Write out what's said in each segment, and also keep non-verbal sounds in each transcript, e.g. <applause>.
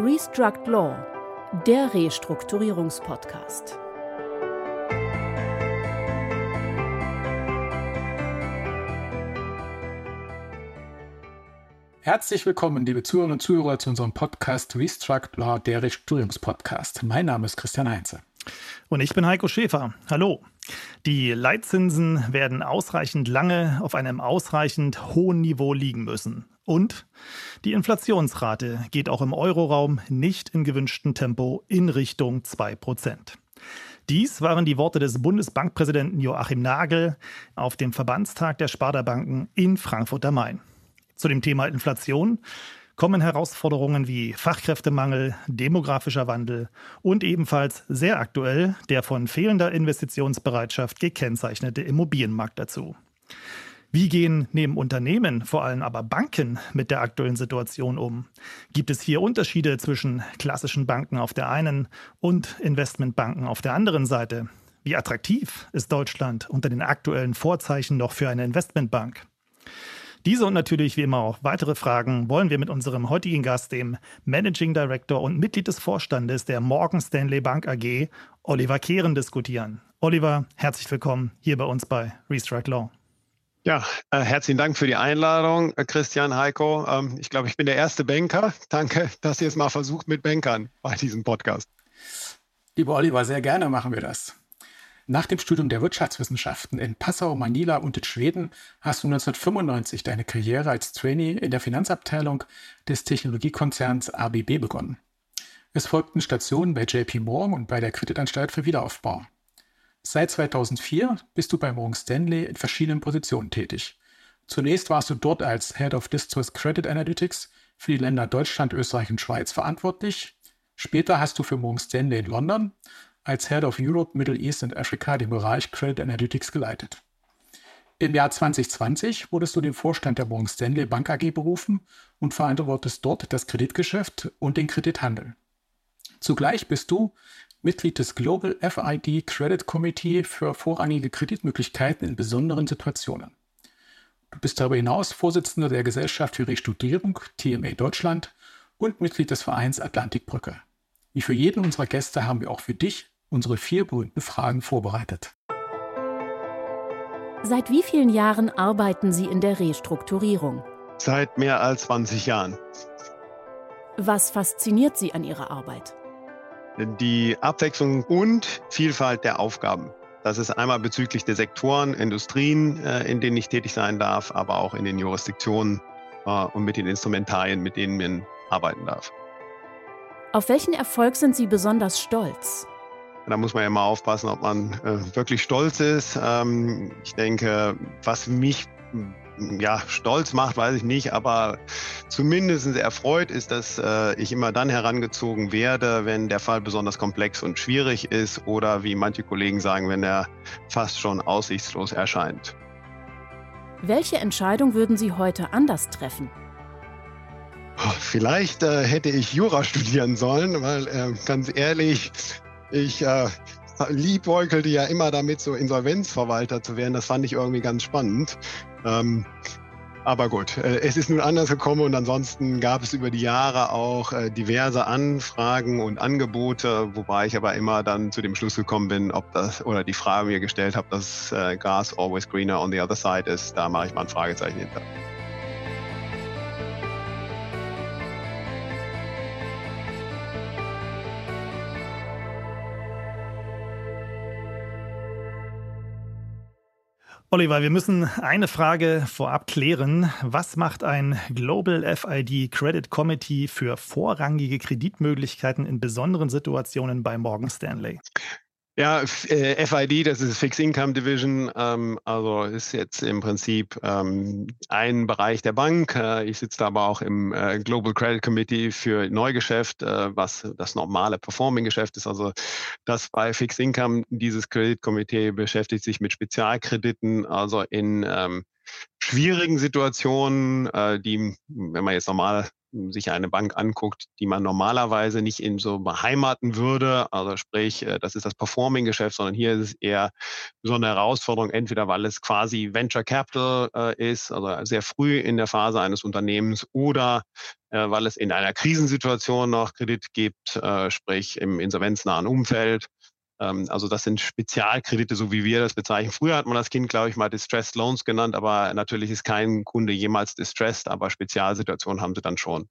Restruct Law, der Restrukturierungspodcast. Herzlich willkommen, liebe Zuhörerinnen und Zuhörer, zu unserem Podcast Restruct Law, der Restrukturierungspodcast. Mein Name ist Christian Heinze. Und ich bin Heiko Schäfer. Hallo. Die Leitzinsen werden ausreichend lange auf einem ausreichend hohen Niveau liegen müssen. Und die Inflationsrate geht auch im Euroraum nicht in gewünschtem Tempo in Richtung 2%. Dies waren die Worte des Bundesbankpräsidenten Joachim Nagel auf dem Verbandstag der Sparda-Banken in Frankfurt am Main. Zu dem Thema Inflation kommen Herausforderungen wie Fachkräftemangel, demografischer Wandel und ebenfalls sehr aktuell der von fehlender Investitionsbereitschaft gekennzeichnete Immobilienmarkt dazu. Wie gehen neben Unternehmen, vor allem aber Banken, mit der aktuellen Situation um? Gibt es hier Unterschiede zwischen klassischen Banken auf der einen und Investmentbanken auf der anderen Seite? Wie attraktiv ist Deutschland unter den aktuellen Vorzeichen noch für eine Investmentbank? Diese und natürlich wie immer auch weitere Fragen wollen wir mit unserem heutigen Gast, dem Managing Director und Mitglied des Vorstandes der Morgan Stanley Bank AG, Oliver Kehren, diskutieren. Oliver, herzlich willkommen hier bei uns bei Restrike Law. Ja, äh, herzlichen Dank für die Einladung, äh, Christian Heiko. Ähm, ich glaube, ich bin der erste Banker. Danke, dass ihr es mal versucht mit Bankern bei diesem Podcast. Lieber Oliver, sehr gerne machen wir das. Nach dem Studium der Wirtschaftswissenschaften in Passau, Manila und in Schweden hast du 1995 deine Karriere als Trainee in der Finanzabteilung des Technologiekonzerns ABB begonnen. Es folgten Stationen bei JP Morgan und bei der Kreditanstalt für Wiederaufbau. Seit 2004 bist du bei Morgan Stanley in verschiedenen Positionen tätig. Zunächst warst du dort als Head of Distress Credit Analytics für die Länder Deutschland, Österreich und Schweiz verantwortlich. Später hast du für Morgan Stanley in London als Head of Europe, Middle East und Africa den Bereich Credit Analytics geleitet. Im Jahr 2020 wurdest du den Vorstand der Morgan Stanley Bank AG berufen und verantwortest dort das Kreditgeschäft und den Kredithandel. Zugleich bist du Mitglied des Global FID Credit Committee für vorrangige Kreditmöglichkeiten in besonderen Situationen. Du bist darüber hinaus Vorsitzender der Gesellschaft für Restrukturierung TMA Deutschland und Mitglied des Vereins Atlantikbrücke. Wie für jeden unserer Gäste haben wir auch für dich unsere vier berühmten Fragen vorbereitet. Seit wie vielen Jahren arbeiten Sie in der Restrukturierung? Seit mehr als 20 Jahren. Was fasziniert Sie an Ihrer Arbeit? Die Abwechslung und Vielfalt der Aufgaben. Das ist einmal bezüglich der Sektoren, Industrien, äh, in denen ich tätig sein darf, aber auch in den Jurisdiktionen äh, und mit den Instrumentarien, mit denen man arbeiten darf. Auf welchen Erfolg sind Sie besonders stolz? Da muss man ja mal aufpassen, ob man äh, wirklich stolz ist. Ähm, ich denke, was mich ja, stolz macht, weiß ich nicht, aber zumindest erfreut ist, dass äh, ich immer dann herangezogen werde, wenn der Fall besonders komplex und schwierig ist oder wie manche Kollegen sagen, wenn er fast schon aussichtslos erscheint. Welche Entscheidung würden Sie heute anders treffen? Vielleicht äh, hätte ich Jura studieren sollen, weil äh, ganz ehrlich, ich äh, liebäugelte ja immer damit, so Insolvenzverwalter zu werden. Das fand ich irgendwie ganz spannend. Ähm, aber gut, äh, es ist nun anders gekommen und ansonsten gab es über die Jahre auch äh, diverse Anfragen und Angebote, wobei ich aber immer dann zu dem Schluss gekommen bin, ob das oder die Frage mir gestellt habe, dass äh, Gas always greener on the other side ist. Da mache ich mal ein Fragezeichen hinter. Oliver, wir müssen eine Frage vorab klären. Was macht ein Global FID Credit Committee für vorrangige Kreditmöglichkeiten in besonderen Situationen bei Morgan Stanley? Ja, äh, FID, das ist Fixed Income Division, ähm, also ist jetzt im Prinzip ähm, ein Bereich der Bank. Äh, ich sitze da aber auch im äh, Global Credit Committee für Neugeschäft, äh, was das normale Performing-Geschäft ist. Also das bei Fixed Income, dieses Kreditkomitee beschäftigt sich mit Spezialkrediten, also in ähm, schwierigen Situationen, äh, die, wenn man jetzt normal sich eine Bank anguckt, die man normalerweise nicht in so beheimaten würde. Also sprich, äh, das ist das Performing-Geschäft, sondern hier ist es eher so eine Herausforderung, entweder weil es quasi Venture Capital äh, ist, also sehr früh in der Phase eines Unternehmens, oder äh, weil es in einer Krisensituation noch Kredit gibt, äh, sprich im insolvenznahen Umfeld. Ähm, also das sind Spezialkredite, so wie wir das bezeichnen. Früher hat man das Kind, glaube ich, mal Distressed Loans genannt, aber natürlich ist kein Kunde jemals distressed, aber Spezialsituationen haben sie dann schon.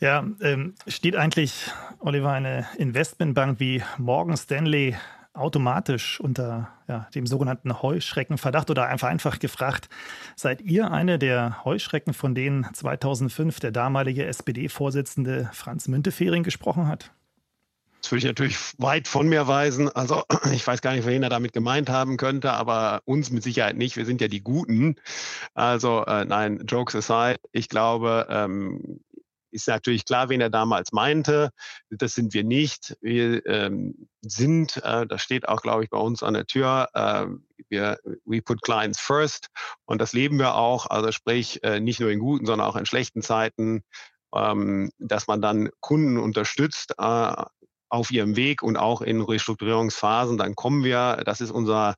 Ja, ähm, steht eigentlich, Oliver, eine Investmentbank wie Morgan Stanley automatisch unter ja, dem sogenannten Heuschreckenverdacht oder einfach einfach gefragt, seid ihr eine der Heuschrecken, von denen 2005 der damalige SPD-Vorsitzende Franz Müntefering gesprochen hat? Das würde ich natürlich weit von mir weisen. Also <clears throat> ich weiß gar nicht, wen er damit gemeint haben könnte, aber uns mit Sicherheit nicht. Wir sind ja die Guten. Also äh, nein, Jokes aside, ich glaube, ähm, ist natürlich klar, wen er damals meinte. Das sind wir nicht. Wir ähm, sind, äh, das steht auch, glaube ich, bei uns an der Tür, äh, wir, we put clients first und das leben wir auch. Also sprich, äh, nicht nur in guten, sondern auch in schlechten Zeiten ähm, dass man dann Kunden unterstützt, äh, auf ihrem Weg und auch in Restrukturierungsphasen, dann kommen wir, das ist unser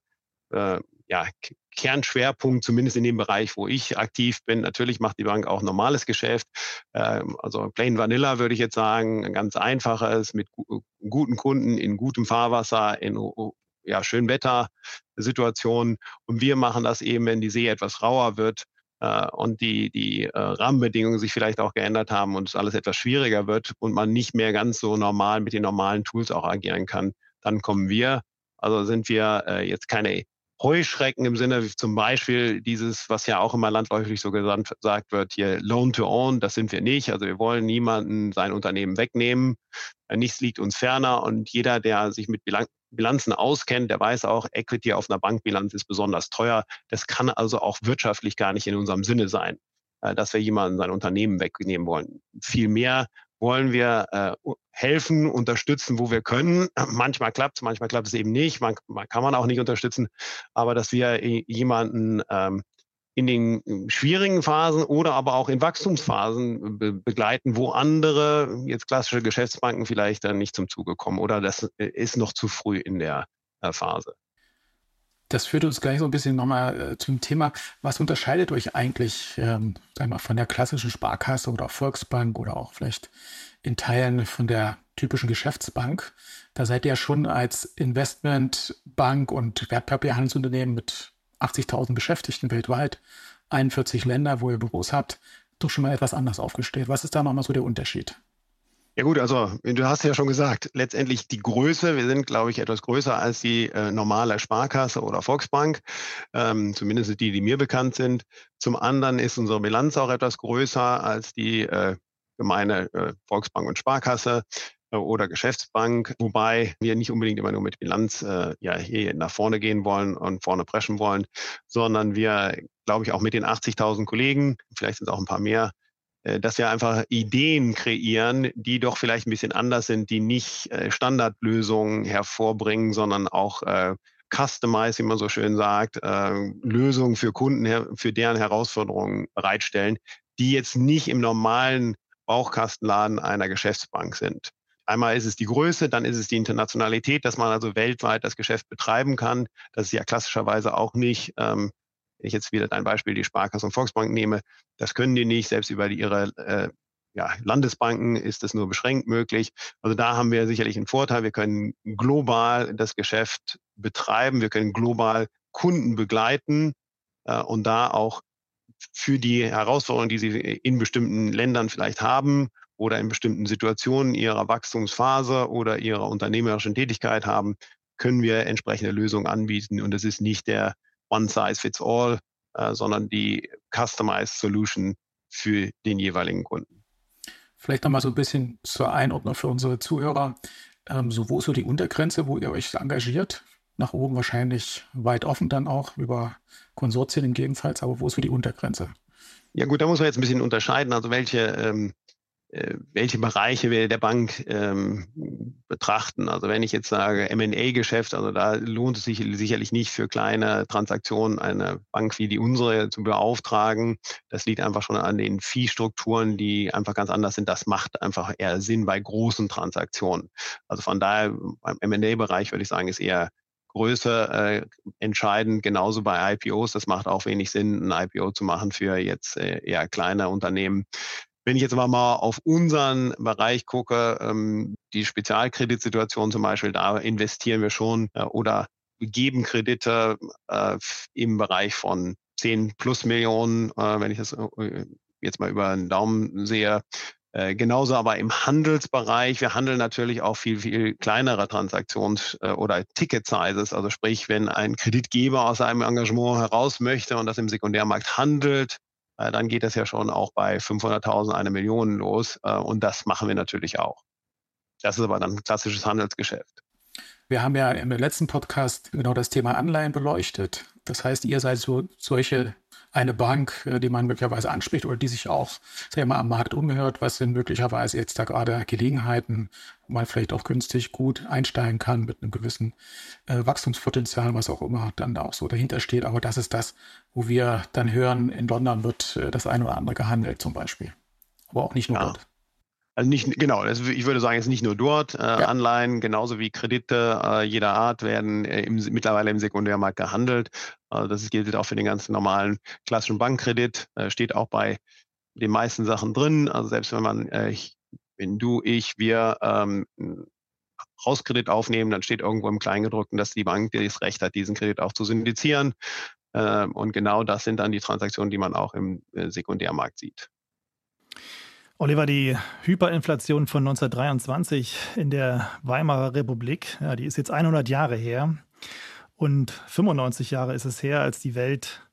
äh, ja, Kernschwerpunkt, zumindest in dem Bereich, wo ich aktiv bin. Natürlich macht die Bank auch normales Geschäft. Ähm, also Plain Vanilla würde ich jetzt sagen, ein ganz einfaches mit gu guten Kunden in gutem Fahrwasser, in ja, schön Wettersituationen. Und wir machen das eben, wenn die See etwas rauer wird, äh, und die, die äh, Rahmenbedingungen sich vielleicht auch geändert haben und es alles etwas schwieriger wird und man nicht mehr ganz so normal mit den normalen Tools auch agieren kann, dann kommen wir. Also sind wir äh, jetzt keine Heuschrecken im Sinne wie zum Beispiel dieses, was ja auch immer landläufig so gesagt wird, hier Loan to Own, das sind wir nicht. Also wir wollen niemanden sein Unternehmen wegnehmen. Nichts liegt uns ferner und jeder, der sich mit Bilanzen auskennt, der weiß auch, Equity auf einer Bankbilanz ist besonders teuer. Das kann also auch wirtschaftlich gar nicht in unserem Sinne sein, äh, dass wir jemanden sein Unternehmen wegnehmen wollen. Vielmehr wollen wir äh, helfen, unterstützen, wo wir können. <clears throat> Manchmal klappt es, manchmal klappt es eben nicht. Man, man, kann man auch nicht unterstützen. Aber dass wir jemanden ähm, in den schwierigen Phasen oder aber auch in Wachstumsphasen be begleiten, wo andere, jetzt klassische Geschäftsbanken vielleicht dann nicht zum Zuge kommen oder das äh, ist noch zu früh in der äh, Phase. Das führt uns gleich so ein bisschen nochmal äh, zum Thema, was unterscheidet euch eigentlich ähm, mal, von der klassischen Sparkasse oder Volksbank oder auch vielleicht in Teilen von der typischen Geschäftsbank? Da seid ihr ja schon als Investmentbank und Wertpapierhandelsunternehmen mit 80.000 Beschäftigten weltweit, 41 Länder, wo ihr Büros habt, doch schon mal etwas anders aufgestellt. Was ist da nochmal so der Unterschied? Ja gut, also du hast ja schon gesagt, letztendlich die Größe, wir sind, glaube ich, etwas größer als die äh, normale Sparkasse oder Volksbank, ähm, zumindest die, die mir bekannt sind. Zum anderen ist unsere Bilanz auch etwas größer als die äh, gemeine äh, Volksbank und Sparkasse oder Geschäftsbank, wobei wir nicht unbedingt immer nur mit Bilanz äh, ja hier nach vorne gehen wollen und vorne preschen wollen, sondern wir, glaube ich, auch mit den 80.000 Kollegen, vielleicht sind es auch ein paar mehr, äh, dass wir einfach Ideen kreieren, die doch vielleicht ein bisschen anders sind, die nicht äh, Standardlösungen hervorbringen, sondern auch äh, Customize, wie man so schön sagt, äh, Lösungen für Kunden, für deren Herausforderungen bereitstellen, die jetzt nicht im normalen Bauchkastenladen einer Geschäftsbank sind. Einmal ist es die Größe, dann ist es die Internationalität, dass man also weltweit das Geschäft betreiben kann. Das ist ja klassischerweise auch nicht ähm, wenn ich jetzt wieder dein Beispiel die Sparkasse und Volksbank nehme, das können die nicht. Selbst über ihre äh, ja, Landesbanken ist das nur beschränkt möglich. Also da haben wir sicherlich einen Vorteil. Wir können global das Geschäft betreiben. Wir können global Kunden begleiten äh, und da auch für die Herausforderungen, die sie in bestimmten Ländern vielleicht haben oder in bestimmten Situationen ihrer Wachstumsphase oder ihrer unternehmerischen Tätigkeit haben, können wir entsprechende Lösungen anbieten. Und es ist nicht der One Size Fits All, äh, sondern die Customized Solution für den jeweiligen Kunden. Vielleicht nochmal so ein bisschen zur Einordnung für unsere Zuhörer. Ähm, so, wo ist so die Untergrenze, wo ihr euch engagiert? Nach oben wahrscheinlich weit offen dann auch über Konsortien gegebenenfalls, aber wo ist so die Untergrenze? Ja gut, da muss man jetzt ein bisschen unterscheiden. Also welche ähm, äh, welche Bereiche wir der Bank ähm, betrachten. Also wenn ich jetzt sage M&A-Geschäft, also da lohnt es sich sicherlich nicht für kleine Transaktionen eine Bank wie die unsere zu beauftragen. Das liegt einfach schon an den Fee-Strukturen, die einfach ganz anders sind. Das macht einfach eher Sinn bei großen Transaktionen. Also von daher beim M&A-Bereich würde ich sagen, ist eher Größe äh, entscheidend, genauso bei IPOs. Das macht auch wenig Sinn, ein IPO zu machen für jetzt äh, eher kleine Unternehmen. Wenn ich jetzt aber mal auf unseren Bereich gucke, ähm, die Spezialkreditsituation zum Beispiel, da investieren wir schon äh, oder geben Kredite äh, im Bereich von 10 plus Millionen, äh, wenn ich das jetzt mal über den Daumen sehe. Genauso aber im Handelsbereich. Wir handeln natürlich auch viel, viel kleinere Transaktions- oder Ticket-Sizes. Also sprich, wenn ein Kreditgeber aus seinem Engagement heraus möchte und das im Sekundärmarkt handelt, äh, dann geht das ja schon auch bei 500.000, eine Million los. Äh, und das machen wir natürlich auch. Das ist aber dann klassisches Handelsgeschäft. Wir haben ja im letzten Podcast genau das Thema Anleihen beleuchtet. Das heißt, ihr seid so solche eine Bank, äh, die man möglicherweise anspricht oder die sich auch sehr mal am Markt umhört. Was sind möglicherweise jetzt da gerade Gelegenheiten, wo man vielleicht auch günstig gut einsteigen kann mit einem gewissen äh, Wachstumspotenzial, was auch immer dann da auch so dahinter steht. Aber das ist das, wo wir dann hören, in London wird äh, das eine oder andere gehandelt zum Beispiel. Aber auch nicht nur ja. dort. Also nicht, genau, also ich würde sagen, es ist nicht nur dort. Äh, ja. Anleihen genauso wie Kredite äh, jeder Art werden äh, im, mittlerweile im Sekundärmarkt gehandelt. Also das gilt auch für den ganzen normalen klassischen Bankkredit. Äh, steht auch bei den meisten Sachen drin. Also selbst wenn man, äh, wenn du, ich, wir ähm, Hauskredit aufnehmen, dann steht irgendwo im Kleingedruckten, dass die Bank das Recht hat, diesen Kredit auch zu syndizieren. Äh, und genau das sind dann die Transaktionen, die man auch im äh, Sekundärmarkt sieht. Oliver, die Hyperinflation von 1923 in der Weimarer Republik, ja, die ist jetzt 100 Jahre her. Und 95 Jahre ist es her, als die Welt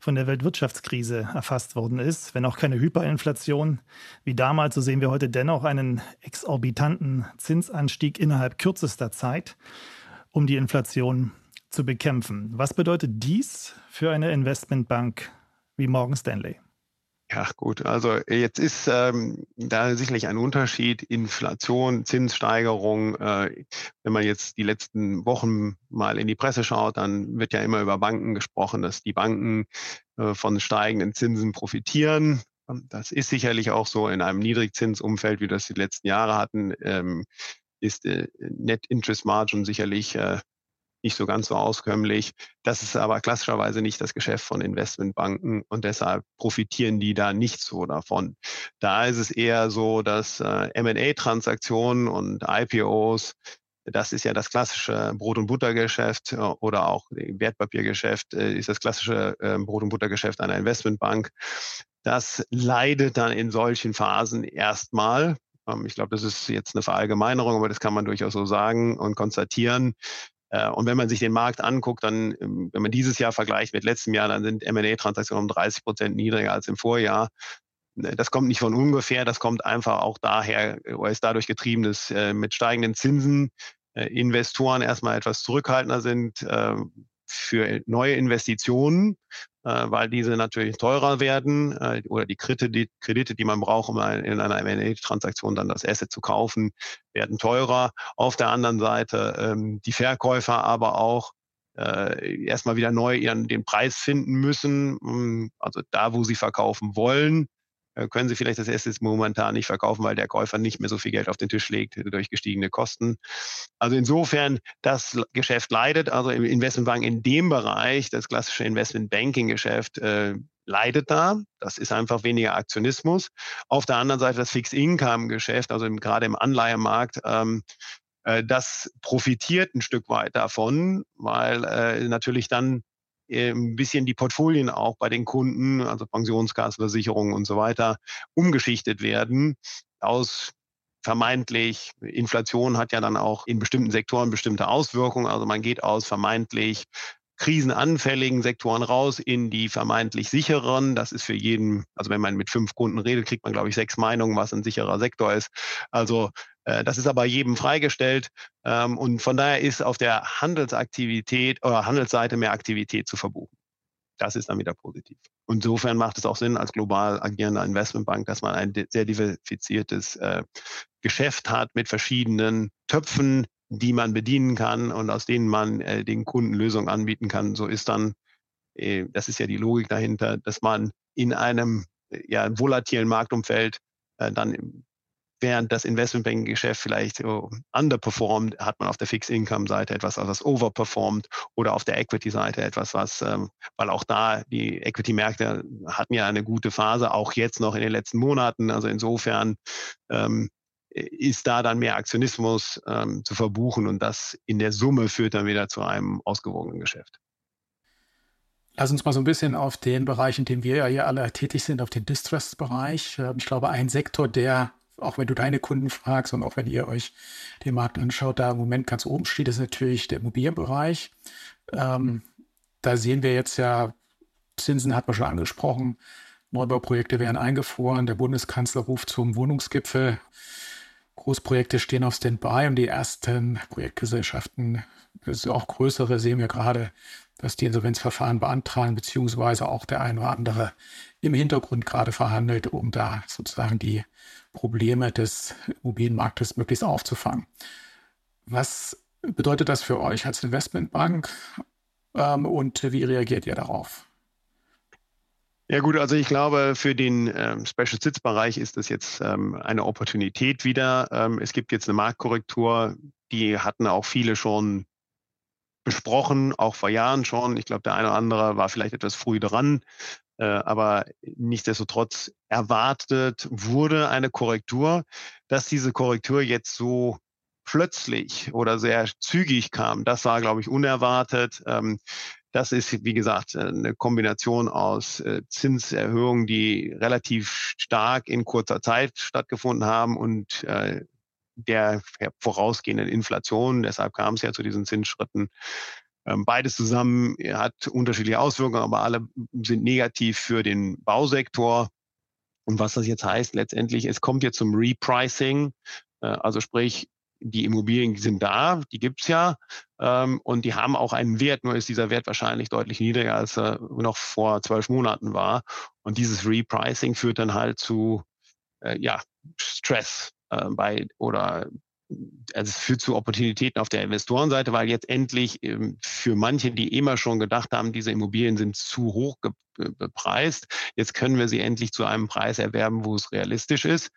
von der Weltwirtschaftskrise erfasst worden ist. Wenn auch keine Hyperinflation wie damals, so sehen wir heute dennoch einen exorbitanten Zinsanstieg innerhalb kürzester Zeit, um die Inflation zu bekämpfen. Was bedeutet dies für eine Investmentbank wie Morgan Stanley? Ja, gut. Also jetzt ist ähm, da sicherlich ein Unterschied. Inflation, Zinssteigerung. Äh, wenn man jetzt die letzten Wochen mal in die Presse schaut, dann wird ja immer über Banken gesprochen, dass die Banken äh, von steigenden Zinsen profitieren. Das ist sicherlich auch so in einem Niedrigzinsumfeld, wie das die letzten Jahre hatten, ähm, ist äh, Net Interest Margin sicherlich äh, nicht so ganz so auskömmlich. Das ist aber klassischerweise nicht das Geschäft von Investmentbanken und deshalb profitieren die da nicht so davon. Da ist es eher so, dass äh, M&A-Transaktionen und IPOs das ist ja das klassische Brot- und Buttergeschäft äh, oder auch Wertpapiergeschäft äh, ist das klassische äh, Brot- und Buttergeschäft einer Investmentbank. Das leidet dann in solchen Phasen erstmal. Ähm, ich glaube, das ist jetzt eine Verallgemeinerung, aber das kann man durchaus so sagen und konstatieren. Äh, und wenn man sich den Markt anguckt, dann, ähm, wenn man dieses Jahr vergleicht mit letztem Jahr, dann sind M&A-Transaktionen um 30 Prozent niedriger als im Vorjahr. Äh, das kommt nicht von ungefähr, das kommt einfach auch daher, oder ist dadurch getrieben, dass äh, mit steigenden Zinsen Investoren erstmal etwas zurückhaltender sind, für neue Investitionen, äh, weil diese natürlich teurer werden äh, oder die Kredite, die man braucht, um in einer M&A-Transaktion dann das Asset zu kaufen, werden teurer. Auf der anderen Seite ähm, die Verkäufer aber auch äh, erstmal wieder neu ihren, den Preis finden müssen, ähm, also da, wo sie verkaufen wollen äh, können sie vielleicht das Asset momentan nicht verkaufen, weil der Käufer nicht mehr so viel Geld auf den Tisch legt durch gestiegene Kosten. Also insofern, das Geschäft leidet, also im Investmentbank in dem Bereich, das klassische Investmentbanking-Geschäft, äh, leidet da. Das ist einfach weniger Aktionismus. Auf der anderen Seite das Fixed-Income-Geschäft, also im, gerade im Anleihemarkt, ähm, äh, das profitiert ein Stück weit davon, weil äh, natürlich dann äh, ein bisschen die Portfolien auch bei den Kunden, also Pensionskassenversicherungen und so weiter, umgeschichtet werden aus vermeintlich, Inflation hat ja dann auch in bestimmten Sektoren bestimmte Auswirkungen. Also man geht aus vermeintlich krisenanfälligen Sektoren raus in die vermeintlich sicheren. Das ist für jeden, also wenn man mit fünf Kunden redet, kriegt man, glaube ich, sechs Meinungen, was ein sicherer Sektor ist. Also äh, das ist aber jedem freigestellt. Ähm, und von daher ist auf der Handelsaktivität oder Handelsseite mehr Aktivität zu verbuchen. das ist dann wieder positiv. Insofern macht es auch Sinn als global agierender Investmentbank, dass man ein sehr diversifiziertes äh, Geschäft hat mit verschiedenen Töpfen, die man bedienen kann und aus denen man äh, den Kunden Lösungen anbieten kann. So ist dann, äh, das ist ja die Logik dahinter, dass man in einem äh, ja, volatilen Marktumfeld äh, dann während das Investmentbanking-Geschäft vielleicht so underperformt, hat man auf der Fixed-Income-Seite etwas, was overperformt oder auf der Equity-Seite etwas, was, ähm, weil auch da die Equity-Märkte hatten ja eine gute Phase, auch jetzt noch in den letzten Monaten. Also insofern ähm, ist da dann mehr Aktionismus ähm, zu verbuchen und das in der Summe führt dann wieder zu einem ausgewogenen Geschäft. Lass uns mal so ein bisschen auf den Bereich, in dem wir ja hier alle tätig sind, auf den Distress-Bereich. Ähm, ich glaube, ein Sektor, der, auch wenn du deine Kunden fragst und auch wenn ihr euch den Markt anschaut, da im Moment ganz oben steht, ist natürlich der Immobilienbereich. Ähm, da sehen wir jetzt ja, Zinsen hat man schon angesprochen, Neubauprojekte werden eingefroren, der Bundeskanzler ruft zum Wohnungsgipfel. Großprojekte stehen auf Standby und die ersten Projektgesellschaften, auch größere, sehen wir gerade, dass die Insolvenzverfahren beantragen, beziehungsweise auch der ein oder andere im Hintergrund gerade verhandelt, um da sozusagen die Probleme des Immobilienmarktes möglichst aufzufangen. Was bedeutet das für euch als Investmentbank ähm, und wie reagiert ihr darauf? Ja gut, also ich glaube, für den ähm, Special Sits Bereich ist das jetzt ähm, eine Opportunität wieder. Ähm, es gibt jetzt eine Marktkorrektur, die hatten auch viele schon besprochen, auch vor Jahren schon. Ich glaube, der eine oder andere war vielleicht etwas früh dran, aber nichtsdestotrotz erwartet wurde eine Korrektur. Dass diese Korrektur jetzt so plötzlich oder sehr zügig kam, das war, glaube ich, unerwartet. Ähm, das ist, wie gesagt, eine Kombination aus äh, Zinserhöhungen, die relativ stark in kurzer Zeit stattgefunden haben und äh, der vorausgehenden Inflation. Deshalb kam es ja zu diesen Zinsschritten. Ähm, beides zusammen hat unterschiedliche Auswirkungen, aber alle sind negativ für den Bausektor. Und was das jetzt heißt, letztendlich, es kommt jetzt zum Repricing. Äh, also sprich, die Immobilien sind da, die gibt's ja ähm, und die haben auch einen Wert, nur ist dieser Wert wahrscheinlich deutlich niedriger, als er noch vor zwölf Monaten war. Und dieses Repricing führt dann halt zu äh, ja, Stress äh, bei oder also es führt zu Opportunitäten auf der Investorenseite, weil jetzt endlich ähm, für manche, die immer schon gedacht haben, diese Immobilien sind zu hoch bepreist, jetzt können wir sie endlich zu einem Preis erwerben, wo es realistisch ist.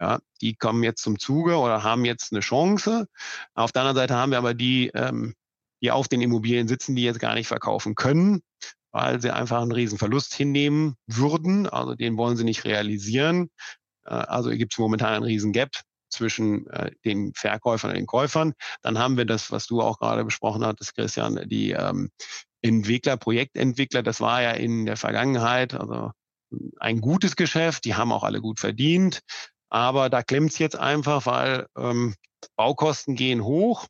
Ja, die kommen jetzt zum Zuge oder haben jetzt eine Chance. Auf der anderen Seite haben wir aber die, ähm, die auf den Immobilien sitzen, die jetzt gar nicht verkaufen können, weil sie einfach einen riesen Verlust hinnehmen würden. Also den wollen sie nicht realisieren. Äh, also gibt es momentan einen riesen Gap zwischen äh, den Verkäufern und den Käufern. Dann haben wir das, was du auch gerade besprochen hattest, Christian, die ähm, Entwickler, Projektentwickler, das war ja in der Vergangenheit, also ein gutes Geschäft, die haben auch alle gut verdient. Aber da klemmt es jetzt einfach, weil ähm, Baukosten gehen hoch,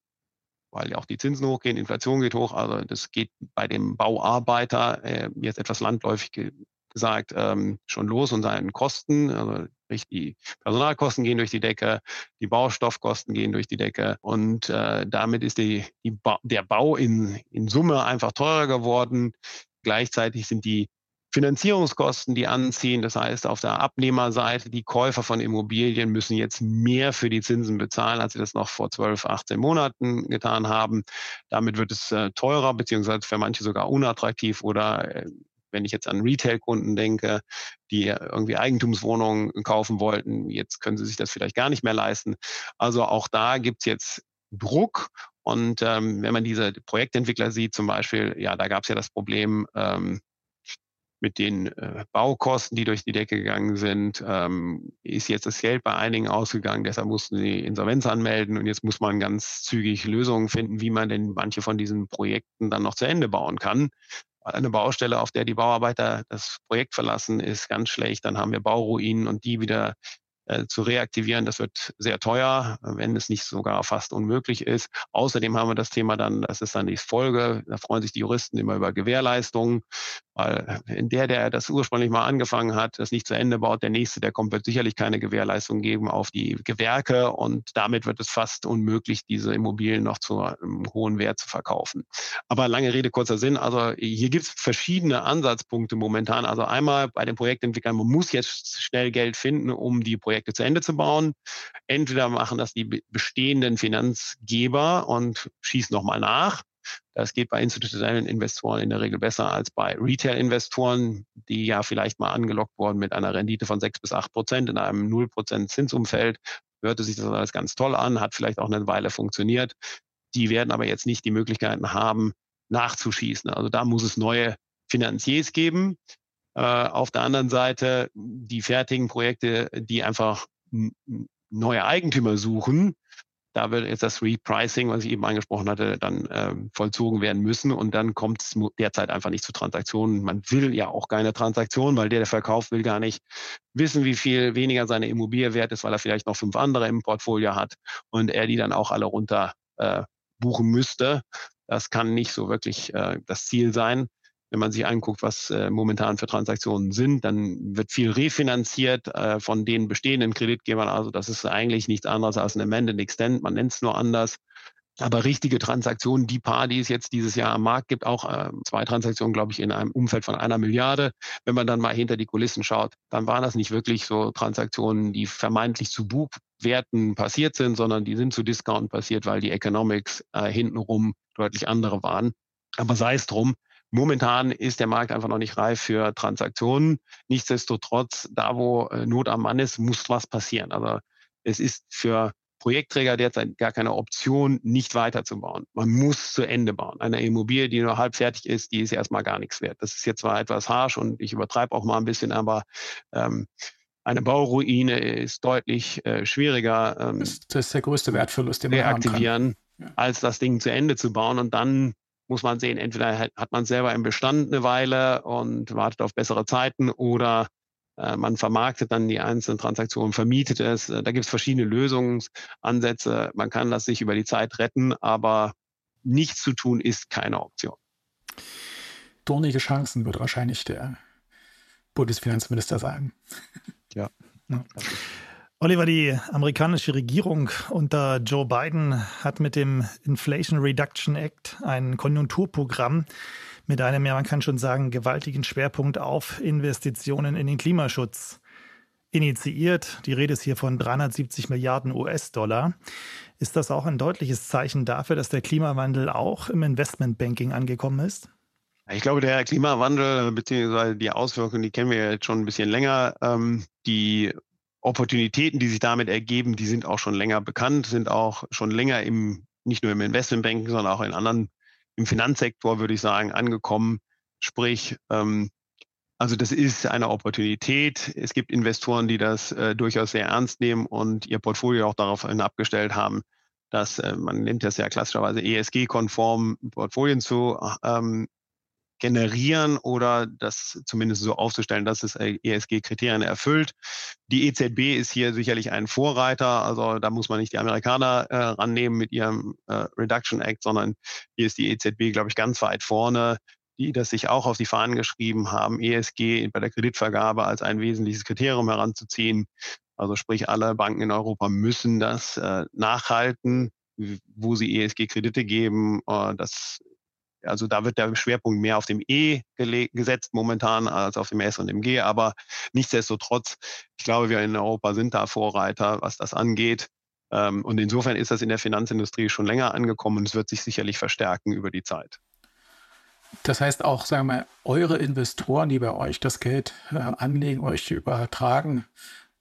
weil ja auch die Zinsen hochgehen, Inflation geht hoch. Also das geht bei dem Bauarbeiter äh, jetzt etwas landläufig ge gesagt ähm, schon los und seinen Kosten. Also die Personalkosten gehen durch die Decke, die Baustoffkosten gehen durch die Decke und äh, damit ist die, die ba der Bau in, in Summe einfach teurer geworden. Gleichzeitig sind die Finanzierungskosten, die anziehen. Das heißt, auf der Abnehmerseite, die Käufer von Immobilien müssen jetzt mehr für die Zinsen bezahlen, als sie das noch vor 12, 18 Monaten getan haben. Damit wird es äh, teurer, beziehungsweise für manche sogar unattraktiv oder äh, wenn ich jetzt an Retail-Kunden denke, die irgendwie Eigentumswohnungen kaufen wollten, jetzt können sie sich das vielleicht gar nicht mehr leisten. Also auch da gibt's jetzt Druck. Und ähm, wenn man diese Projektentwickler sieht, zum Beispiel, ja, da gab es ja das Problem, ähm, mit den äh, Baukosten, die durch die Decke gegangen sind, ähm, ist jetzt das Geld bei einigen ausgegangen. Deshalb mussten sie Insolvenz anmelden und jetzt muss man ganz zügig Lösungen finden, wie man denn manche von diesen Projekten dann noch zu Ende bauen kann. Eine Baustelle, auf der die Bauarbeiter das Projekt verlassen, ist ganz schlecht. Dann haben wir Bauruinen und die wieder äh, zu reaktivieren. Das wird sehr teuer, wenn es nicht sogar fast unmöglich ist. Außerdem haben wir das Thema dann, das ist dann die Folge, da freuen sich die Juristen immer über Gewährleistungen. Weil in der, der das ursprünglich mal angefangen hat, das nicht zu Ende baut, der nächste, der kommt, wird sicherlich keine Gewährleistung geben auf die Gewerke und damit wird es fast unmöglich, diese Immobilien noch zu einem hohen Wert zu verkaufen. Aber lange Rede, kurzer Sinn. Also hier gibt es verschiedene Ansatzpunkte momentan. Also einmal bei den Projektentwicklern, man muss jetzt schnell Geld finden, um die Projekte zu Ende zu bauen. Entweder machen das die bestehenden Finanzgeber und schießen nochmal nach das geht bei institutionellen Investoren in der Regel besser als bei Retail-Investoren, die ja vielleicht mal angelockt wurden mit einer Rendite von sechs bis acht Prozent in einem null Prozent Zinsumfeld. Hörte sich das alles ganz toll an, hat vielleicht auch eine Weile funktioniert. Die werden aber jetzt nicht die Möglichkeiten haben, nachzuschießen. Also da muss es neue Finanziers geben. Äh, auf der anderen Seite die fertigen Projekte, die einfach neue Eigentümer suchen, da wird jetzt das Repricing, was ich eben angesprochen hatte, dann äh, vollzogen werden müssen. Und dann kommt es derzeit einfach nicht zu Transaktionen. Man will ja auch keine Transaktion, weil der, der verkauft, will gar nicht wissen, wie viel weniger seine Immobilie wert ist, weil er vielleicht noch fünf andere im Portfolio hat und er die dann auch alle runter äh, buchen müsste. Das kann nicht so wirklich äh, das Ziel sein wenn man sich anguckt, was äh, momentan für Transaktionen sind, dann wird viel refinanziert äh, von den bestehenden Kreditgebern. Also das ist eigentlich nichts anderes als ein Amend and Extend. Man nennt es nur anders. Aber richtige Transaktionen, die paar, die es jetzt dieses Jahr am Markt gibt, auch äh, zwei Transaktionen, glaube ich, in einem Umfeld von einer Milliarde. Wenn man dann mal hinter die Kulissen schaut, dann waren das nicht wirklich so Transaktionen, die vermeintlich zu Buchwerten passiert sind, sondern die sind zu Discount passiert, weil die Economics äh, hintenrum deutlich andere waren. Aber sei es drum, Momentan ist der Markt einfach noch nicht reif für Transaktionen. Nichtsdestotrotz, da wo äh, Not am Mann ist, muss was passieren. Also es ist für Projektträger derzeit gar keine Option, nicht weiterzubauen. Man muss zu Ende bauen. Eine Immobilie, die nur halb fertig ist, die ist erstmal gar nichts wert. Das ist jetzt zwar etwas harsch und ich übertreibe auch mal ein bisschen, aber ähm, eine Bauruine ist deutlich äh, schwieriger. Ähm, das, ist der größte Wertverlust, den man reaktivieren, ja. als das Ding zu Ende zu bauen und dann muss man sehen, entweder hat man selber im Bestand eine Weile und wartet auf bessere Zeiten oder äh, man vermarktet dann die einzelnen Transaktionen, vermietet es. Äh, da gibt es verschiedene Lösungsansätze. Man kann das sich über die Zeit retten, aber nichts zu tun ist keine Option. Dornige Chancen, würde wahrscheinlich der Bundesfinanzminister sagen. Ja. ja. Oliver, die amerikanische Regierung unter Joe Biden hat mit dem Inflation Reduction Act ein Konjunkturprogramm mit einem, ja man kann schon sagen, gewaltigen Schwerpunkt auf Investitionen in den Klimaschutz initiiert. Die Rede ist hier von 370 Milliarden US-Dollar. Ist das auch ein deutliches Zeichen dafür, dass der Klimawandel auch im Investmentbanking angekommen ist? Ich glaube, der Klimawandel bzw. die Auswirkungen, die kennen wir jetzt schon ein bisschen länger. Ähm, die Opportunitäten, die sich damit ergeben, die sind auch schon länger bekannt, sind auch schon länger im, nicht nur im Investmentbanking, sondern auch in anderen, im Finanzsektor, würde ich sagen, angekommen. Sprich, ähm, also das ist eine Opportunität. Es gibt Investoren, die das äh, durchaus sehr ernst nehmen und ihr Portfolio auch daraufhin abgestellt haben, dass äh, man nennt das ja klassischerweise ESG-konform Portfolien zu ähm, generieren oder das zumindest so aufzustellen, dass es ESG-Kriterien erfüllt. Die EZB ist hier sicherlich ein Vorreiter, also da muss man nicht die Amerikaner äh, rannehmen mit ihrem äh, Reduction Act, sondern hier ist die EZB, glaube ich, ganz weit vorne, die das sich auch auf die Fahnen geschrieben haben, ESG bei der Kreditvergabe als ein wesentliches Kriterium heranzuziehen. Also sprich, alle Banken in Europa müssen das äh, nachhalten, wo sie ESG-Kredite geben. Äh, das also da wird der Schwerpunkt mehr auf dem E gesetzt momentan als auf dem S und dem G. Aber nichtsdestotrotz, ich glaube, wir in Europa sind da Vorreiter, was das angeht. Ähm, und insofern ist das in der Finanzindustrie schon länger angekommen und es wird sich sicherlich verstärken über die Zeit. Das heißt auch, sagen wir, eure Investoren, die bei euch das Geld äh, anlegen, euch übertragen,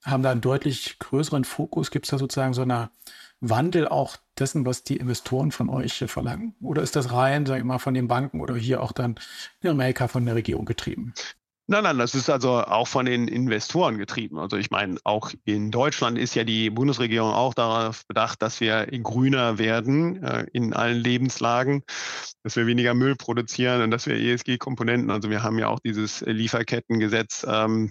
haben da einen deutlich größeren Fokus. Gibt es da sozusagen so eine Wandel auch dessen, was die Investoren von euch verlangen? Oder ist das rein, sag ich mal, von den Banken oder hier auch dann in Amerika von der Regierung getrieben? Nein, nein, das ist also auch von den Investoren getrieben. Also ich meine, auch in Deutschland ist ja die Bundesregierung auch darauf bedacht, dass wir grüner werden äh, in allen Lebenslagen, dass wir weniger Müll produzieren und dass wir ESG-Komponenten, also wir haben ja auch dieses Lieferkettengesetz ähm,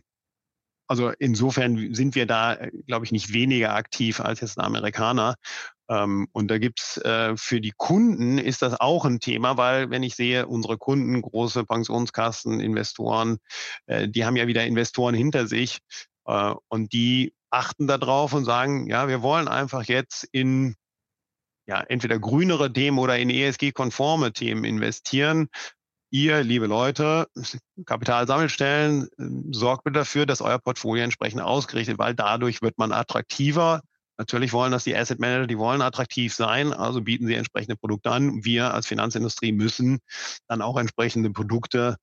also insofern sind wir da, äh, glaube ich, nicht weniger aktiv als jetzt ein Amerikaner. Ähm, und da gibt's äh, für die Kunden ist das auch ein Thema, weil wenn ich sehe, unsere Kunden, große Pensionskassen, Investoren, äh, die haben ja wieder Investoren hinter sich und die achten darauf und sagen, ja, wir wollen einfach jetzt in ja, entweder grünere Themen oder in ESG-konforme Themen investieren. Ihr, liebe Leute, Kapitalsammelstellen, sorgt bitte dafür, dass euer Portfolio entsprechend ausgerichtet, weil dadurch wird man attraktiver Natürlich wollen das die Asset Manager, die wollen attraktiv sein, also bieten sie entsprechende Produkte an. Wir als Finanzindustrie müssen dann auch entsprechende Produkte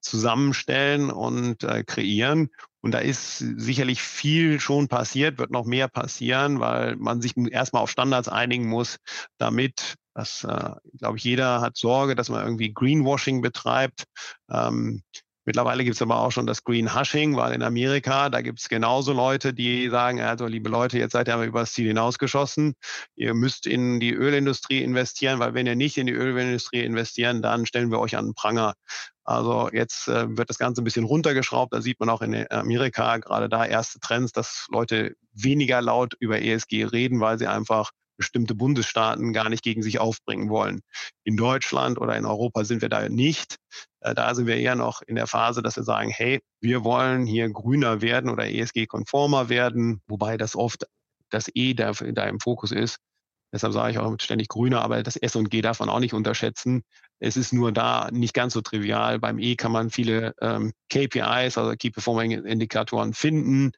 zusammenstellen und äh, kreieren. Und da ist sicherlich viel schon passiert, wird noch mehr passieren, weil man sich erstmal auf Standards einigen muss, damit das, äh, glaube ich, jeder hat Sorge, dass man irgendwie Greenwashing betreibt. Ähm, Mittlerweile gibt es aber auch schon das Green Hushing, weil in Amerika, da gibt es genauso Leute, die sagen, also liebe Leute, jetzt seid ihr aber übers Ziel hinausgeschossen. Ihr müsst in die Ölindustrie investieren, weil wenn ihr nicht in die Ölindustrie investieren, dann stellen wir euch an den Pranger. Also jetzt äh, wird das Ganze ein bisschen runtergeschraubt. Da sieht man auch in Amerika gerade da erste Trends, dass Leute weniger laut über ESG reden, weil sie einfach bestimmte Bundesstaaten gar nicht gegen sich aufbringen wollen. In Deutschland oder in Europa sind wir da nicht. Äh, da sind wir eher noch in der Phase, dass wir sagen, hey, wir wollen hier grüner werden oder ESG-konformer werden, wobei das oft das E da, da im Fokus ist. Deshalb sage ich auch ständig grüner, aber das S und G darf man auch nicht unterschätzen. Es ist nur da nicht ganz so trivial. Beim E kann man viele ähm, KPIs, also Key Performing Indikatoren finden.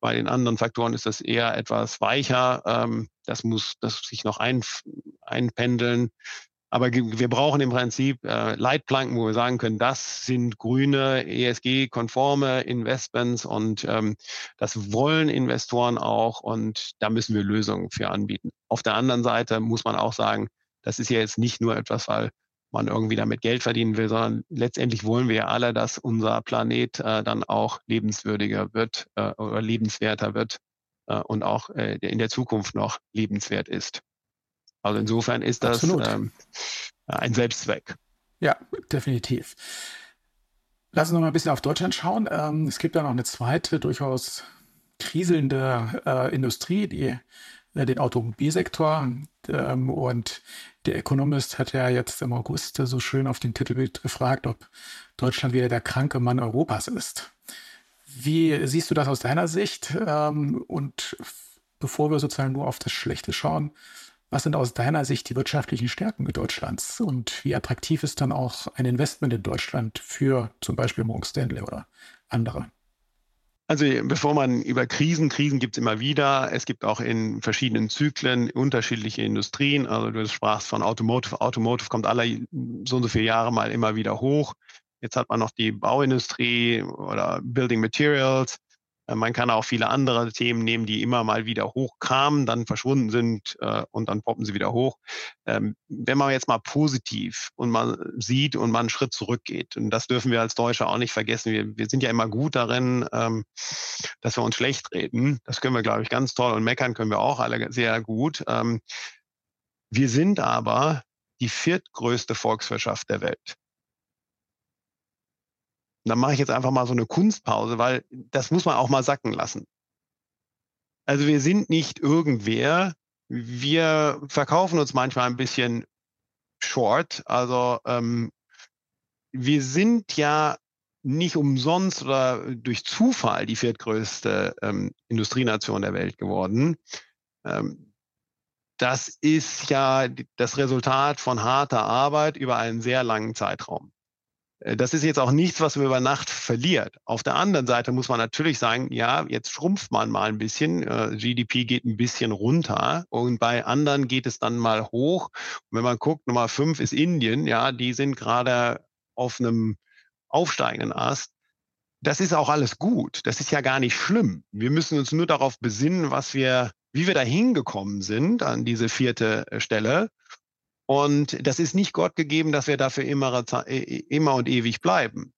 Bei den anderen Faktoren ist das eher etwas weicher. Ähm, das muss das sich noch ein, einpendeln. Aber wir brauchen im Prinzip äh, Leitplanken, wo wir sagen können, das sind grüne, ESG-konforme Investments und ähm, das wollen Investoren auch und da müssen wir Lösungen für anbieten. Auf der anderen Seite muss man auch sagen, das ist ja jetzt nicht nur etwas, weil man irgendwie damit Geld verdienen will, sondern letztendlich wollen wir ja alle, dass unser Planet äh, dann auch lebenswürdiger wird äh, oder lebenswerter wird äh, und auch äh, in der Zukunft noch lebenswert ist. Also insofern ist das ähm, ein Selbstzweck. Ja, definitiv. Lass uns noch mal ein bisschen auf Deutschland schauen. Ähm, es gibt da noch eine zweite, durchaus kriselnde äh, Industrie, die äh, den Automobilsektor. Ähm, und der Economist hat ja jetzt im August so schön auf den Titelbild gefragt, ob Deutschland wieder der kranke Mann Europas ist. Wie siehst du das aus deiner Sicht? Ähm, und bevor wir sozusagen nur auf das Schlechte schauen, was sind aus deiner Sicht die wirtschaftlichen Stärken Deutschlands und wie attraktiv ist dann auch ein Investment in Deutschland für zum Beispiel Morgan Stanley oder andere? Also bevor man über Krisen, Krisen gibt es immer wieder. Es gibt auch in verschiedenen Zyklen unterschiedliche Industrien. Also du sprachst von Automotive. Automotive kommt alle so und so viele Jahre mal immer wieder hoch. Jetzt hat man noch die Bauindustrie oder Building Materials. Äh, man kann auch viele andere Themen nehmen, die immer mal wieder hochkamen, dann verschwunden sind äh, und dann poppen sie wieder hoch. Ähm, wenn man jetzt mal positiv und man sieht und man einen Schritt zurückgeht, und das dürfen wir als Deutsche auch nicht vergessen, wir, wir sind ja immer gut darin, ähm, dass wir uns schlecht reden. Das können wir, glaube ich, ganz toll und meckern können wir auch alle sehr gut. Ähm, wir sind aber die viertgrößte Volkswirtschaft der Welt dann mache ich jetzt einfach mal so eine Kunstpause, weil das muss man auch mal sacken lassen. Also wir sind nicht irgendwer. Wir verkaufen uns manchmal ein bisschen short. Also ähm, wir sind ja nicht umsonst oder durch Zufall die viertgrößte ähm, Industrienation der Welt geworden. Ähm, das ist ja das Resultat von harter Arbeit über einen sehr langen Zeitraum. Äh, das ist jetzt auch nichts, was man über Nacht verliert. Auf der anderen Seite muss man natürlich sagen, ja, jetzt schrumpft man mal ein bisschen. Äh, GDP geht ein bisschen runter und bei anderen geht es dann mal hoch. Und wenn man guckt, Nummer fünf ist Indien, ja, die sind gerade auf einem aufsteigenden Ast. Das ist auch alles gut. Das ist ja gar nicht schlimm. Wir müssen uns nur darauf besinnen, was wir, wie wir da hingekommen sind an diese vierte äh, Stelle und das ist nicht Gott gegeben, dass wir dafür immer, immer und ewig bleiben.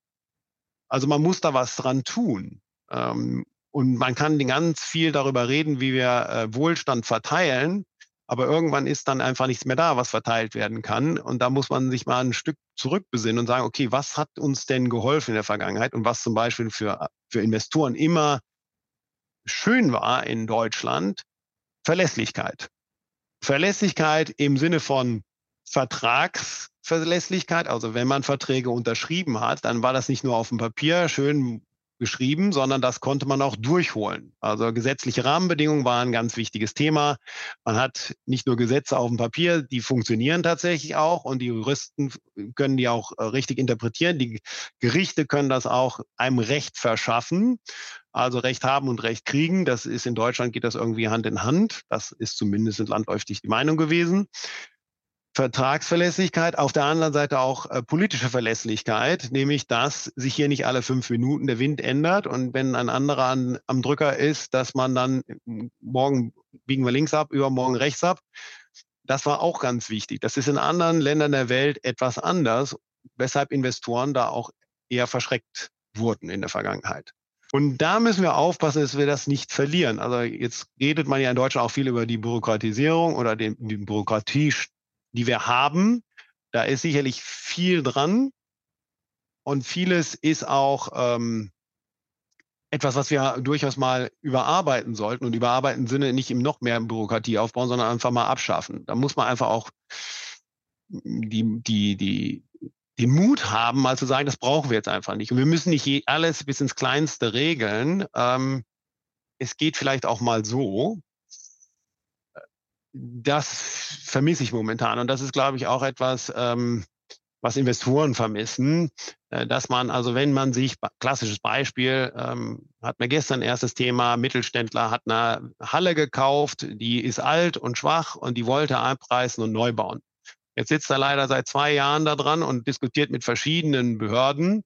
Also man muss da was dran tun. Ähm, und man kann ganz viel darüber reden, wie wir äh, Wohlstand verteilen. Aber irgendwann ist dann einfach nichts mehr da, was verteilt werden kann. Und da muss man sich mal ein Stück zurückbesinnen und sagen, okay, was hat uns denn geholfen in der Vergangenheit und was zum Beispiel für, für Investoren immer schön war in Deutschland? Verlässlichkeit. Verlässlichkeit im Sinne von Vertragsverlässlichkeit, also wenn man Verträge unterschrieben hat, dann war das nicht nur auf dem Papier schön geschrieben, sondern das konnte man auch durchholen. Also gesetzliche Rahmenbedingungen waren ein ganz wichtiges Thema. Man hat nicht nur Gesetze auf dem Papier, die funktionieren tatsächlich auch und die Juristen können die auch äh, richtig interpretieren. Die Gerichte können das auch einem Recht verschaffen. Also Recht haben und Recht kriegen. Das ist in Deutschland geht das irgendwie Hand in Hand. Das ist zumindest landläufig die Meinung gewesen. Vertragsverlässlichkeit, auf der anderen Seite auch äh, politische Verlässlichkeit, nämlich dass sich hier nicht alle fünf Minuten der Wind ändert und wenn ein anderer an, am Drücker ist, dass man dann hm, morgen biegen wir links ab, übermorgen rechts ab. Das war auch ganz wichtig. Das ist in anderen Ländern der Welt etwas anders, weshalb Investoren da auch eher verschreckt wurden in der Vergangenheit. Und da müssen wir aufpassen, dass wir das nicht verlieren. Also jetzt redet man ja in Deutschland auch viel über die Bürokratisierung oder den, die Bürokratie die wir haben. Da ist sicherlich viel dran. Und vieles ist auch ähm, etwas, was wir durchaus mal überarbeiten sollten. Und überarbeiten im Sinne nicht im noch mehr Bürokratie aufbauen, sondern einfach mal abschaffen. Da muss man einfach auch die, die, die, den Mut haben, mal zu sagen, das brauchen wir jetzt einfach nicht. Und wir müssen nicht alles bis ins Kleinste regeln. Ähm, es geht vielleicht auch mal so das vermisse ich momentan. Und das ist, glaube ich, auch etwas, ähm, was Investoren vermissen, äh, dass man, also wenn man sich, klassisches Beispiel, ähm, hat mir gestern erstes Thema, Mittelständler hat eine Halle gekauft, die ist alt und schwach und die wollte abreißen und neu bauen. Jetzt sitzt er leider seit zwei Jahren da dran und diskutiert mit verschiedenen Behörden,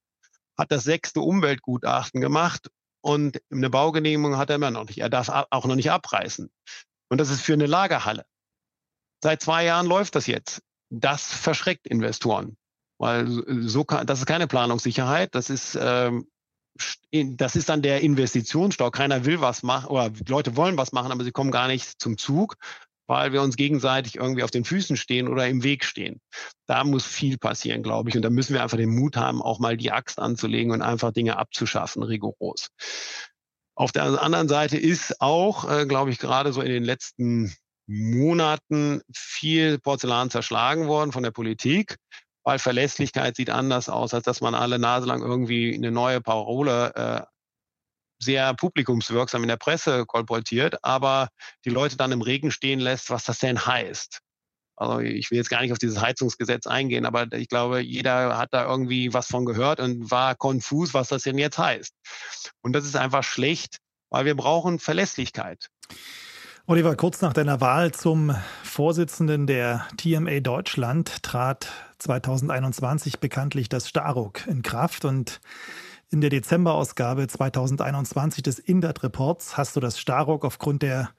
hat das sechste Umweltgutachten gemacht und eine Baugenehmigung hat er immer noch nicht. Er darf auch noch nicht abreißen. Und das ist für eine Lagerhalle. Seit zwei Jahren läuft das jetzt. Das verschreckt Investoren, weil so kann, das ist keine Planungssicherheit. Das ist ähm, das ist dann der Investitionsstau. Keiner will was machen oder Leute wollen was machen, aber sie kommen gar nicht zum Zug, weil wir uns gegenseitig irgendwie auf den Füßen stehen oder im Weg stehen. Da muss viel passieren, glaube ich. Und da müssen wir einfach den Mut haben, auch mal die Axt anzulegen und einfach Dinge abzuschaffen, rigoros. Auf der anderen Seite ist auch, äh, glaube ich, gerade so in den letzten Monaten viel Porzellan zerschlagen worden von der Politik, weil Verlässlichkeit sieht anders aus, als dass man alle Nase lang irgendwie eine neue Parole äh, sehr publikumswirksam in der Presse kolportiert, aber die Leute dann im Regen stehen lässt, was das denn heißt. Also ich will jetzt gar nicht auf dieses Heizungsgesetz eingehen, aber ich glaube, jeder hat da irgendwie was von gehört und war konfus, was das denn jetzt heißt. Und das ist einfach schlecht, weil wir brauchen Verlässlichkeit. Oliver, kurz nach deiner Wahl zum Vorsitzenden der TMA Deutschland trat 2021 bekanntlich das Staruk in Kraft und in der Dezemberausgabe 2021 des Indat-Reports hast du das Staruk aufgrund der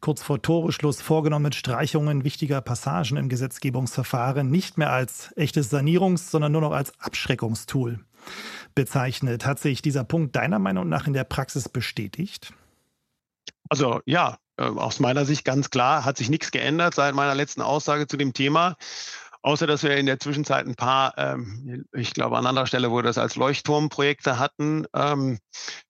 kurz vor Toreschluss vorgenommenen Streichungen wichtiger Passagen im Gesetzgebungsverfahren nicht mehr als echtes Sanierungs-, sondern nur noch als Abschreckungstool bezeichnet. Hat sich dieser Punkt deiner Meinung nach in der Praxis bestätigt? Also ja, äh, aus meiner Sicht ganz klar, hat sich nichts geändert seit meiner letzten Aussage zu dem Thema. Außer dass wir in der Zwischenzeit ein paar, ähm, ich glaube an anderer Stelle, wo wir das als Leuchtturmprojekte hatten. Ähm, äh,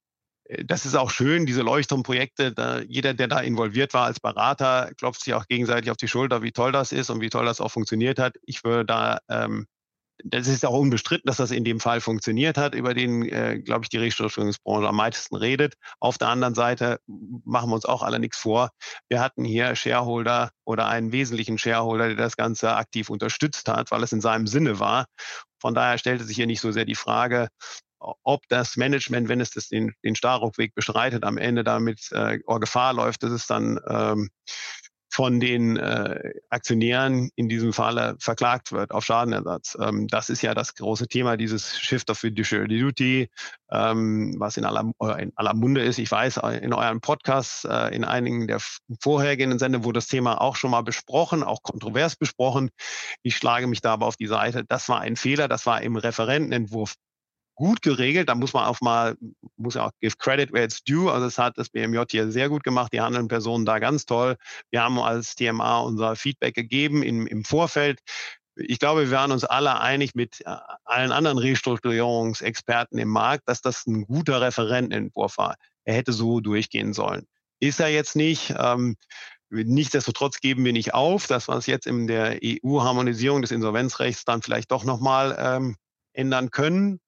das ist auch schön, diese Leuchtturmprojekte. Da, jeder, der da involviert war als Berater, klopft sich auch gegenseitig auf die Schulter, wie toll das ist und wie toll das auch funktioniert hat. Ich würde da ähm, das ist auch unbestritten, dass das in dem Fall funktioniert hat, über den, äh, glaube ich, die Restrukturierungsbranche am meisten redet. Auf der anderen Seite machen wir uns auch alle nichts vor. Wir hatten hier Shareholder oder einen wesentlichen Shareholder, der das Ganze aktiv unterstützt hat, weil es in seinem Sinne war. Von daher stellte sich hier nicht so sehr die Frage, ob das Management, wenn es das den, den Starruckweg bestreitet, am Ende damit äh, Gefahr läuft, dass es dann ähm, von den äh, Aktionären in diesem Falle verklagt wird auf Schadenersatz. Ähm, das ist ja das große Thema, dieses Shift of Fiduciary Duty, ähm, was in aller, äh, in aller Munde ist. Ich weiß, äh, in euren Podcasts, äh, in einigen der vorhergehenden Sendungen wurde das Thema auch schon mal besprochen, auch kontrovers besprochen. Ich schlage mich da aber auf die Seite. Das war ein Fehler, das war im Referentenentwurf gut geregelt. Da muss man auch mal, muss ja auch give credit where it's due. Also das hat das BMJ hier sehr gut gemacht. Die handelnden Personen da ganz toll. Wir haben als TMA unser Feedback gegeben im, im Vorfeld. Ich glaube, wir waren uns alle einig mit äh, allen anderen Restrukturierungsexperten im Markt, dass das ein guter Referentenentwurf war. Er hätte so durchgehen sollen. Ist er jetzt nicht. Ähm, Nichtsdestotrotz geben wir nicht auf, dass wir es jetzt in der EU-Harmonisierung des Insolvenzrechts dann vielleicht doch nochmal ähm, ändern können.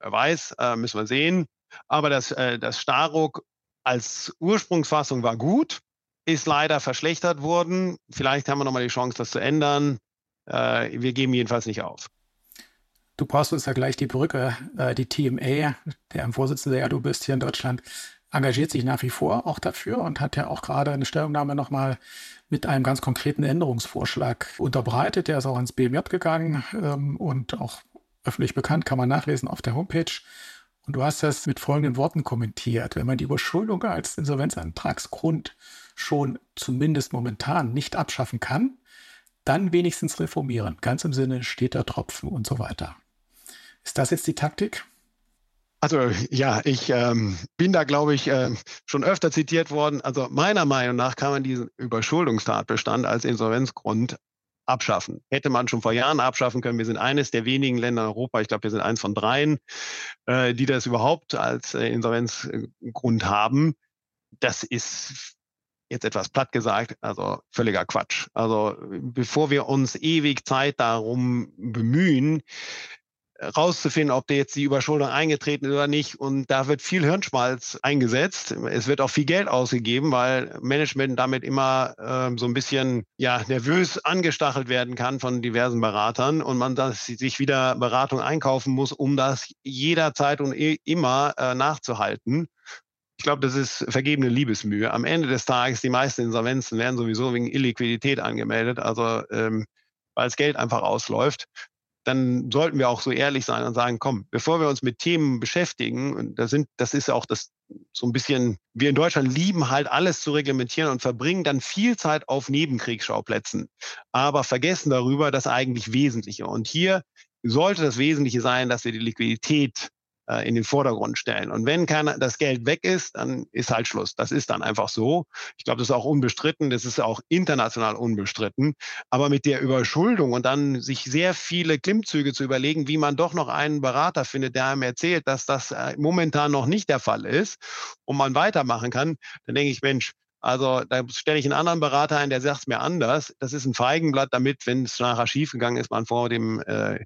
Weiß, äh, müssen wir sehen. Aber das, äh, das Staruk als Ursprungsfassung war gut, ist leider verschlechtert worden. Vielleicht haben wir nochmal die Chance, das zu ändern. Äh, wir geben jedenfalls nicht auf. Du brauchst uns ja gleich die Brücke. Äh, die TMA, der Vorsitzende, ja du bist hier in Deutschland, engagiert sich nach wie vor auch dafür und hat ja auch gerade eine Stellungnahme nochmal mit einem ganz konkreten Änderungsvorschlag unterbreitet. Der ist auch ins BMJ gegangen ähm, und auch öffentlich bekannt, kann man nachlesen auf der Homepage. Und du hast das mit folgenden Worten kommentiert. Wenn man die Überschuldung als Insolvenzantragsgrund schon zumindest momentan nicht abschaffen kann, dann wenigstens reformieren. Ganz im Sinne steht der Tropfen und so weiter. Ist das jetzt die Taktik? Also ja, ich ähm, bin da, glaube ich, äh, schon öfter zitiert worden. Also meiner Meinung nach kann man diesen Überschuldungstatbestand als Insolvenzgrund abschaffen. Hätte man schon vor Jahren abschaffen können. Wir sind eines der wenigen Länder in Europa, ich glaube, wir sind eins von dreien, äh, die das überhaupt als äh, Insolvenzgrund haben. Das ist jetzt etwas platt gesagt, also völliger Quatsch. Also bevor wir uns ewig Zeit darum bemühen, rauszufinden, ob der jetzt die Überschuldung eingetreten ist oder nicht. Und da wird viel Hirnschmalz eingesetzt. Es wird auch viel Geld ausgegeben, weil Management damit immer ähm, so ein bisschen ja nervös angestachelt werden kann von diversen Beratern und man das, sich wieder Beratung einkaufen muss, um das jederzeit und immer äh, nachzuhalten. Ich glaube, das ist vergebene Liebesmühe. Am Ende des Tages, die meisten Insolvenzen werden sowieso wegen Illiquidität angemeldet, also ähm, weil das Geld einfach ausläuft dann sollten wir auch so ehrlich sein und sagen, komm, bevor wir uns mit Themen beschäftigen, und da sind, das ist ja auch das so ein bisschen, wir in Deutschland lieben halt alles zu reglementieren und verbringen dann viel Zeit auf Nebenkriegsschauplätzen, aber vergessen darüber das eigentlich Wesentliche. Und hier sollte das Wesentliche sein, dass wir die Liquidität äh, in den Vordergrund stellen. Und wenn keiner, das Geld weg ist, dann ist halt Schluss. Das ist dann einfach so. Ich glaube, das ist auch unbestritten. Das ist auch international unbestritten. Aber mit der Überschuldung und dann sich sehr viele Klimmzüge zu überlegen, wie man doch noch einen Berater findet, der einem erzählt, dass das äh, momentan noch nicht der Fall ist und man weitermachen kann, dann denke ich, Mensch, also da stelle ich einen anderen Berater ein, der sagt es mir anders. Das ist ein Feigenblatt, damit, wenn es nachher schiefgegangen ist, man vor dem äh,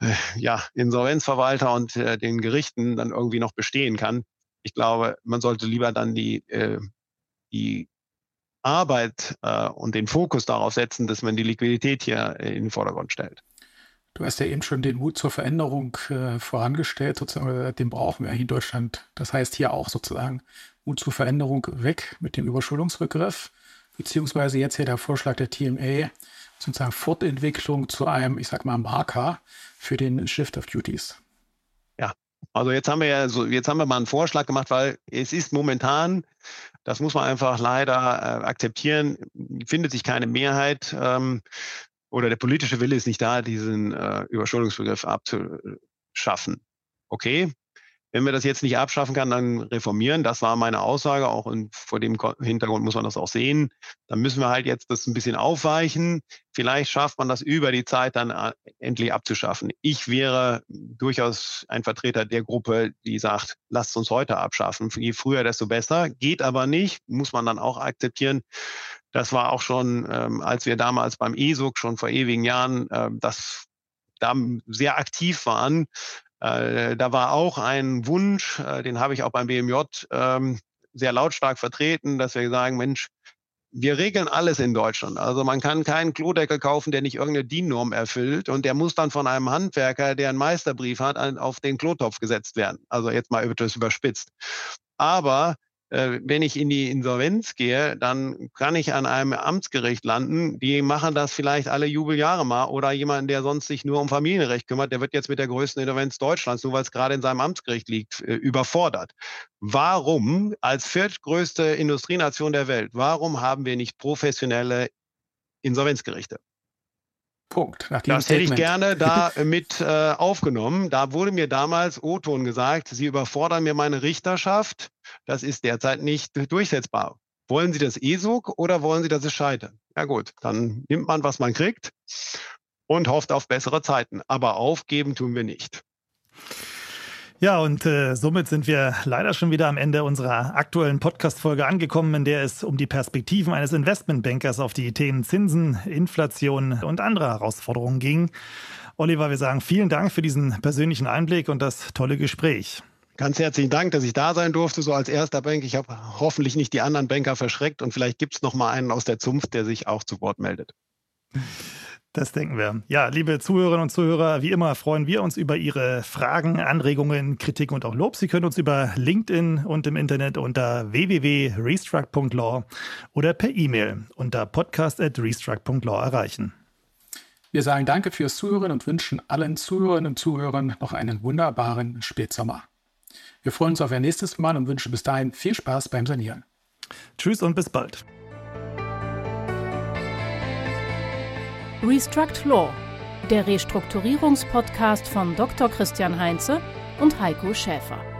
äh, ja, Insolvenzverwalter und äh, den Gerichten dann irgendwie noch bestehen kann. Ich glaube, man sollte lieber dann die, äh, die Arbeit äh, und den Fokus darauf setzen, dass man die Liquidität hier in den Vordergrund stellt. Du hast ja eben schon den Mut zur Veränderung äh, vorangestellt, sozusagen, den brauchen wir in Deutschland. Das heißt hier auch sozusagen Mut zur Veränderung weg mit dem Überschuldungsbegriff, beziehungsweise jetzt hier der Vorschlag der TMA, sozusagen Fortentwicklung zu einem, ich sag mal, Marker für den Shift of Duties. Ja, also jetzt haben wir ja so, jetzt haben wir mal einen Vorschlag gemacht, weil es ist momentan, das muss man einfach leider äh, akzeptieren, findet sich keine Mehrheit ähm, oder der politische Wille ist nicht da, diesen äh, Überschuldungsbegriff abzuschaffen. Okay, wenn wir das jetzt nicht abschaffen kann, dann reformieren. Das war meine Aussage. Auch und vor dem Hintergrund muss man das auch sehen. Dann müssen wir halt jetzt das ein bisschen aufweichen. Vielleicht schafft man das über die Zeit dann äh, endlich abzuschaffen. Ich wäre durchaus ein Vertreter der Gruppe, die sagt, lasst uns heute abschaffen. Je früher, desto besser. Geht aber nicht, muss man dann auch akzeptieren. Das war auch schon, ähm, als wir damals beim ESUG schon vor ewigen Jahren äh, das da sehr aktiv waren, äh, da war auch ein Wunsch, äh, den habe ich auch beim BMJ ähm, sehr lautstark vertreten, dass wir sagen, Mensch, wir regeln alles in Deutschland. Also man kann keinen Klodeckel kaufen, der nicht irgendeine DIN-Norm erfüllt und der muss dann von einem Handwerker, der einen Meisterbrief hat, auf den Klotopf gesetzt werden. Also jetzt mal etwas überspitzt. Aber wenn ich in die Insolvenz gehe, dann kann ich an einem Amtsgericht landen. Die machen das vielleicht alle Jubeljahre mal oder jemand, der sonst sich nur um Familienrecht kümmert, der wird jetzt mit der größten Insolvenz Deutschlands, nur weil es gerade in seinem Amtsgericht liegt, äh, überfordert. Warum als viertgrößte Industrienation der Welt, warum haben wir nicht professionelle Insolvenzgerichte? Punkt. das Statement. hätte ich gerne da mit äh, aufgenommen. Da wurde mir damals O-Ton gesagt, Sie überfordern mir meine Richterschaft. Das ist derzeit nicht durchsetzbar. Wollen Sie das ESOG oder wollen Sie, dass es scheitert? Ja gut, dann nimmt man, was man kriegt und hofft auf bessere Zeiten. Aber aufgeben tun wir nicht. Ja, und äh, somit sind wir leider schon wieder am Ende unserer aktuellen Podcast-Folge angekommen, in der es um die Perspektiven eines Investmentbankers auf die Themen Zinsen, Inflation und andere Herausforderungen ging. Oliver, wir sagen vielen Dank für diesen persönlichen Einblick und das tolle Gespräch. Ganz herzlichen Dank, dass ich da sein durfte, so als erster Bank. Ich habe hoffentlich nicht die anderen Banker verschreckt und vielleicht gibt es noch mal einen aus der Zunft, der sich auch zu Wort meldet. Das denken wir. Ja, liebe Zuhörerinnen und Zuhörer, wie immer freuen wir uns über Ihre Fragen, Anregungen, Kritik und auch Lob. Sie können uns über LinkedIn und im Internet unter www.restruct.law oder per E-Mail unter podcast.restruct.law erreichen. Wir sagen Danke fürs Zuhören und wünschen allen Zuhörerinnen und Zuhörern noch einen wunderbaren Spätsommer. Wir freuen uns auf Ihr nächstes Mal und wünschen bis dahin viel Spaß beim Sanieren. Tschüss und bis bald. Restruct Law, der Restrukturierungspodcast von Dr. Christian Heinze und Heiko Schäfer.